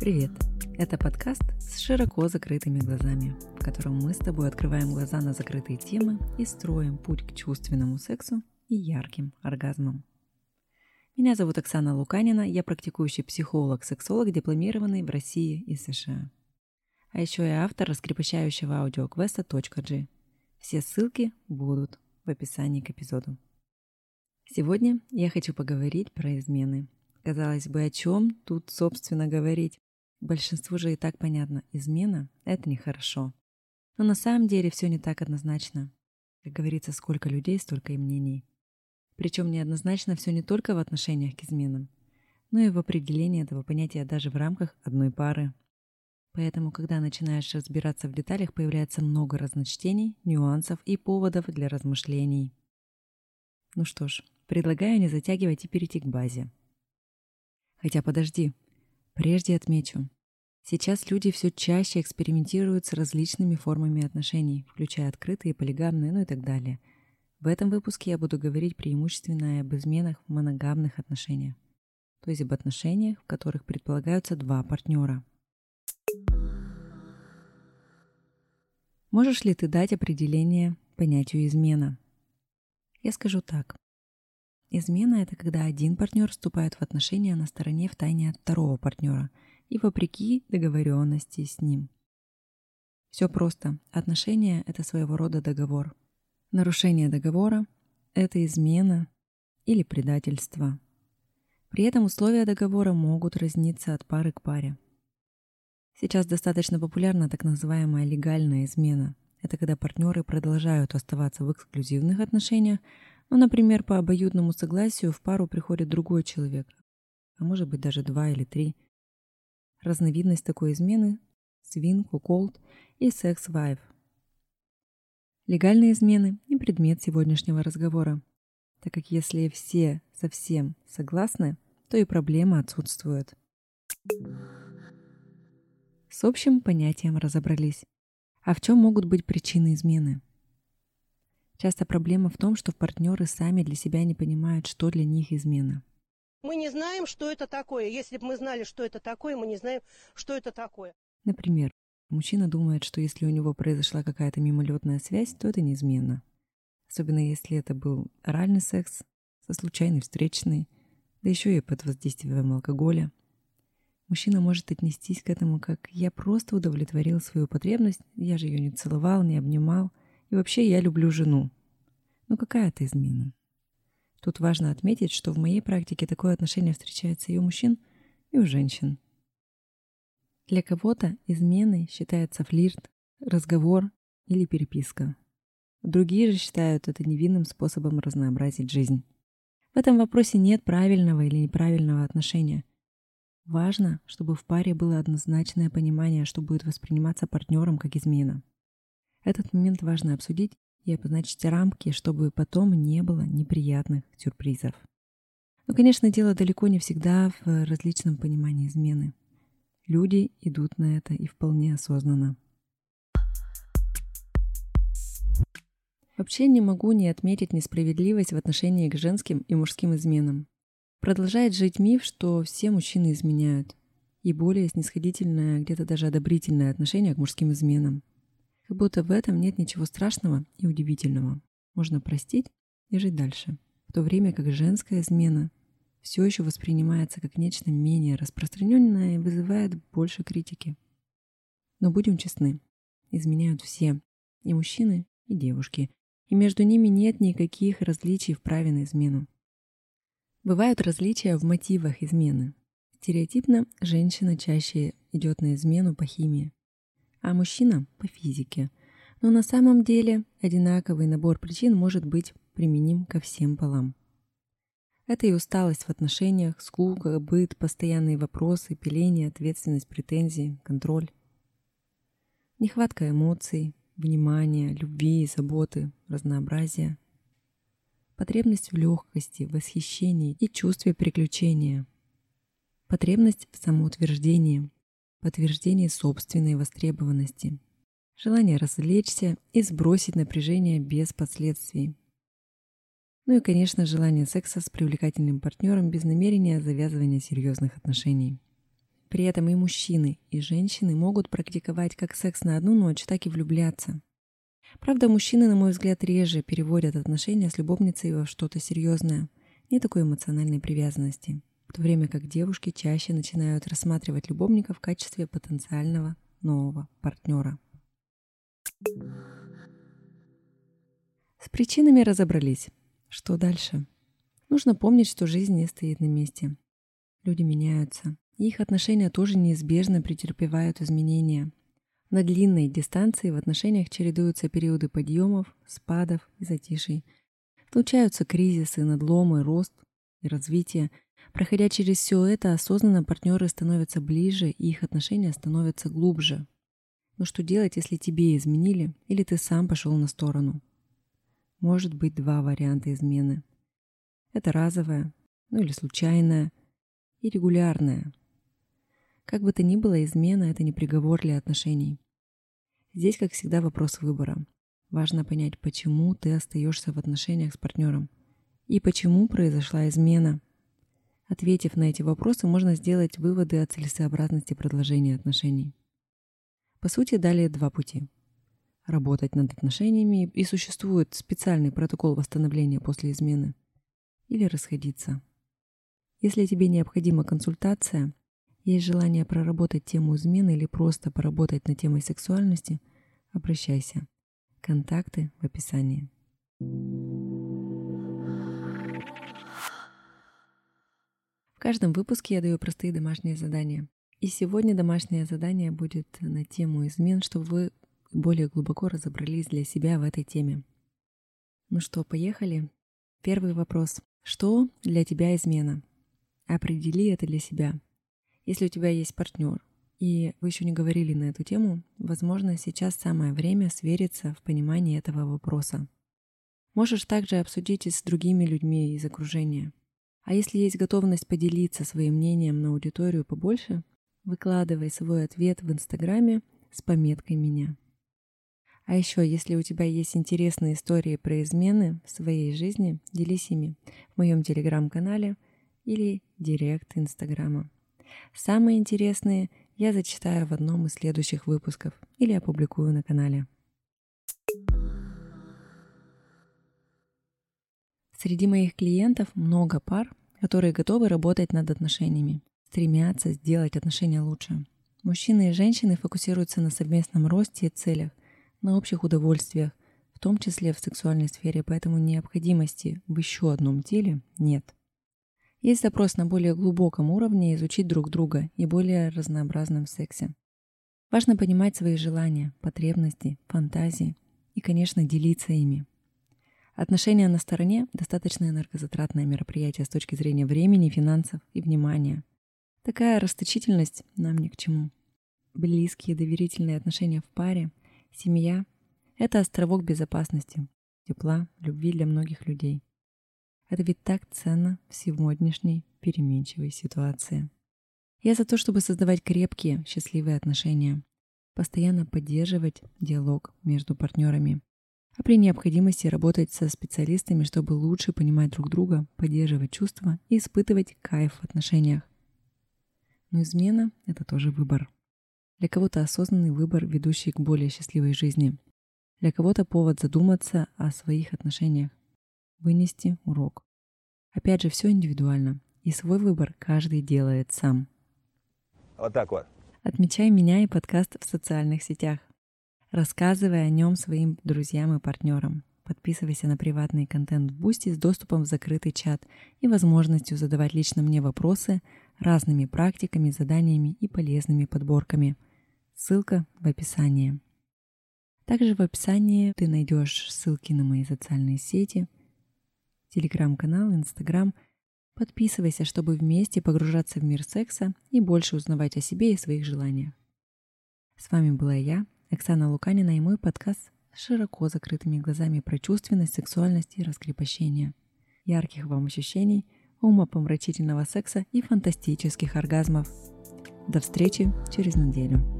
Привет! Это подкаст с широко закрытыми глазами, в котором мы с тобой открываем глаза на закрытые темы и строим путь к чувственному сексу и ярким оргазмам. Меня зовут Оксана Луканина, я практикующий психолог-сексолог, дипломированный в России и США. А еще я автор раскрепощающего аудиоквеста .g. Все ссылки будут в описании к эпизоду. Сегодня я хочу поговорить про измены. Казалось бы, о чем тут, собственно, говорить? Большинству же и так понятно, измена – это нехорошо. Но на самом деле все не так однозначно. Как говорится, сколько людей, столько и мнений. Причем неоднозначно все не только в отношениях к изменам, но и в определении этого понятия даже в рамках одной пары. Поэтому, когда начинаешь разбираться в деталях, появляется много разночтений, нюансов и поводов для размышлений. Ну что ж, предлагаю не затягивать и перейти к базе. Хотя подожди, Прежде отмечу, сейчас люди все чаще экспериментируют с различными формами отношений, включая открытые, полигамные, ну и так далее. В этом выпуске я буду говорить преимущественно об изменах в моногамных отношениях, то есть об отношениях, в которых предполагаются два партнера. Можешь ли ты дать определение понятию измена? Я скажу так. Измена – это когда один партнер вступает в отношения на стороне в тайне от второго партнера и вопреки договоренности с ним. Все просто. Отношения – это своего рода договор. Нарушение договора – это измена или предательство. При этом условия договора могут разниться от пары к паре. Сейчас достаточно популярна так называемая легальная измена. Это когда партнеры продолжают оставаться в эксклюзивных отношениях, ну, например, по обоюдному согласию в пару приходит другой человек, а может быть даже два или три. Разновидность такой измены – свин, куколд и секс-вайф. Легальные измены – не предмет сегодняшнего разговора, так как если все совсем согласны, то и проблема отсутствует. С общим понятием разобрались. А в чем могут быть причины измены? Часто проблема в том, что партнеры сами для себя не понимают, что для них измена. Мы не знаем, что это такое. Если бы мы знали, что это такое, мы не знаем, что это такое. Например, мужчина думает, что если у него произошла какая-то мимолетная связь, то это неизменно. Особенно если это был оральный секс со случайной встречной, да еще и под воздействием алкоголя. Мужчина может отнестись к этому как «я просто удовлетворил свою потребность, я же ее не целовал, не обнимал, и вообще я люблю жену. Ну какая это измена? Тут важно отметить, что в моей практике такое отношение встречается и у мужчин, и у женщин. Для кого-то изменой считается флирт, разговор или переписка. Другие же считают это невинным способом разнообразить жизнь. В этом вопросе нет правильного или неправильного отношения. Важно, чтобы в паре было однозначное понимание, что будет восприниматься партнером как измена. Этот момент важно обсудить и обозначить рамки, чтобы потом не было неприятных сюрпризов. Но, конечно, дело далеко не всегда в различном понимании измены. Люди идут на это и вполне осознанно. Вообще не могу не отметить несправедливость в отношении к женским и мужским изменам. Продолжает жить миф, что все мужчины изменяют, и более снисходительное, где-то даже одобрительное отношение к мужским изменам. Как будто в этом нет ничего страшного и удивительного. Можно простить и жить дальше. В то время как женская измена все еще воспринимается как нечто менее распространенное и вызывает больше критики. Но будем честны, изменяют все, и мужчины, и девушки, и между ними нет никаких различий в праве на измену. Бывают различия в мотивах измены. Стереотипно женщина чаще идет на измену по химии, а мужчина – по физике. Но на самом деле одинаковый набор причин может быть применим ко всем полам. Это и усталость в отношениях, скука, быт, постоянные вопросы, пиление, ответственность, претензии, контроль. Нехватка эмоций, внимания, любви, заботы, разнообразия. Потребность в легкости, восхищении и чувстве приключения. Потребность в самоутверждении, подтверждение собственной востребованности, желание развлечься и сбросить напряжение без последствий. Ну и, конечно, желание секса с привлекательным партнером без намерения завязывания серьезных отношений. При этом и мужчины, и женщины могут практиковать как секс на одну ночь, так и влюбляться. Правда, мужчины, на мой взгляд, реже переводят отношения с любовницей во что-то серьезное. Нет такой эмоциональной привязанности. В то время как девушки чаще начинают рассматривать любовника в качестве потенциального нового партнера. С причинами разобрались. Что дальше? Нужно помнить, что жизнь не стоит на месте. Люди меняются. И их отношения тоже неизбежно претерпевают изменения. На длинной дистанции в отношениях чередуются периоды подъемов, спадов и затишей. Случаются кризисы, надломы, рост и развитие. Проходя через все это, осознанно партнеры становятся ближе, и их отношения становятся глубже. Но что делать, если тебе изменили, или ты сам пошел на сторону? Может быть два варианта измены. Это разовая, ну или случайная, и регулярная, как бы то ни было, измена – это не приговор для отношений. Здесь, как всегда, вопрос выбора. Важно понять, почему ты остаешься в отношениях с партнером и почему произошла измена. Ответив на эти вопросы, можно сделать выводы о целесообразности продолжения отношений. По сути, далее два пути. Работать над отношениями и существует специальный протокол восстановления после измены. Или расходиться. Если тебе необходима консультация, есть желание проработать тему измены или просто поработать над темой сексуальности, обращайся. Контакты в описании. В каждом выпуске я даю простые домашние задания. И сегодня домашнее задание будет на тему измен, чтобы вы более глубоко разобрались для себя в этой теме. Ну что, поехали? Первый вопрос. Что для тебя измена? Определи это для себя. Если у тебя есть партнер, и вы еще не говорили на эту тему, возможно, сейчас самое время свериться в понимании этого вопроса. Можешь также обсудить и с другими людьми из окружения. А если есть готовность поделиться своим мнением на аудиторию побольше, выкладывай свой ответ в Инстаграме с пометкой «Меня». А еще, если у тебя есть интересные истории про измены в своей жизни, делись ими в моем телеграм-канале или директ Инстаграма. Самые интересные я зачитаю в одном из следующих выпусков или опубликую на канале. Среди моих клиентов много пар, которые готовы работать над отношениями, стремятся сделать отношения лучше. Мужчины и женщины фокусируются на совместном росте и целях, на общих удовольствиях, в том числе в сексуальной сфере, поэтому необходимости в еще одном теле нет. Есть запрос на более глубоком уровне изучить друг друга и более разнообразном сексе. Важно понимать свои желания, потребности, фантазии и, конечно, делиться ими. Отношения на стороне – достаточно энергозатратное мероприятие с точки зрения времени, финансов и внимания. Такая расточительность нам ни к чему. Близкие доверительные отношения в паре, семья – это островок безопасности, тепла, любви для многих людей. Это ведь так ценно в сегодняшней переменчивой ситуации. Я за то, чтобы создавать крепкие, счастливые отношения, постоянно поддерживать диалог между партнерами, а при необходимости работать со специалистами, чтобы лучше понимать друг друга, поддерживать чувства и испытывать кайф в отношениях. Но измена — это тоже выбор. Для кого-то осознанный выбор, ведущий к более счастливой жизни. Для кого-то повод задуматься о своих отношениях вынести урок. Опять же, все индивидуально, и свой выбор каждый делает сам. Вот так вот. Отмечай меня и подкаст в социальных сетях. Рассказывай о нем своим друзьям и партнерам. Подписывайся на приватный контент в Бусти с доступом в закрытый чат и возможностью задавать лично мне вопросы разными практиками, заданиями и полезными подборками. Ссылка в описании. Также в описании ты найдешь ссылки на мои социальные сети – телеграм-канал, инстаграм. Подписывайся, чтобы вместе погружаться в мир секса и больше узнавать о себе и своих желаниях. С вами была я, Оксана Луканина, и мой подкаст с широко закрытыми глазами про чувственность, сексуальность и раскрепощение. Ярких вам ощущений, умопомрачительного секса и фантастических оргазмов. До встречи через неделю.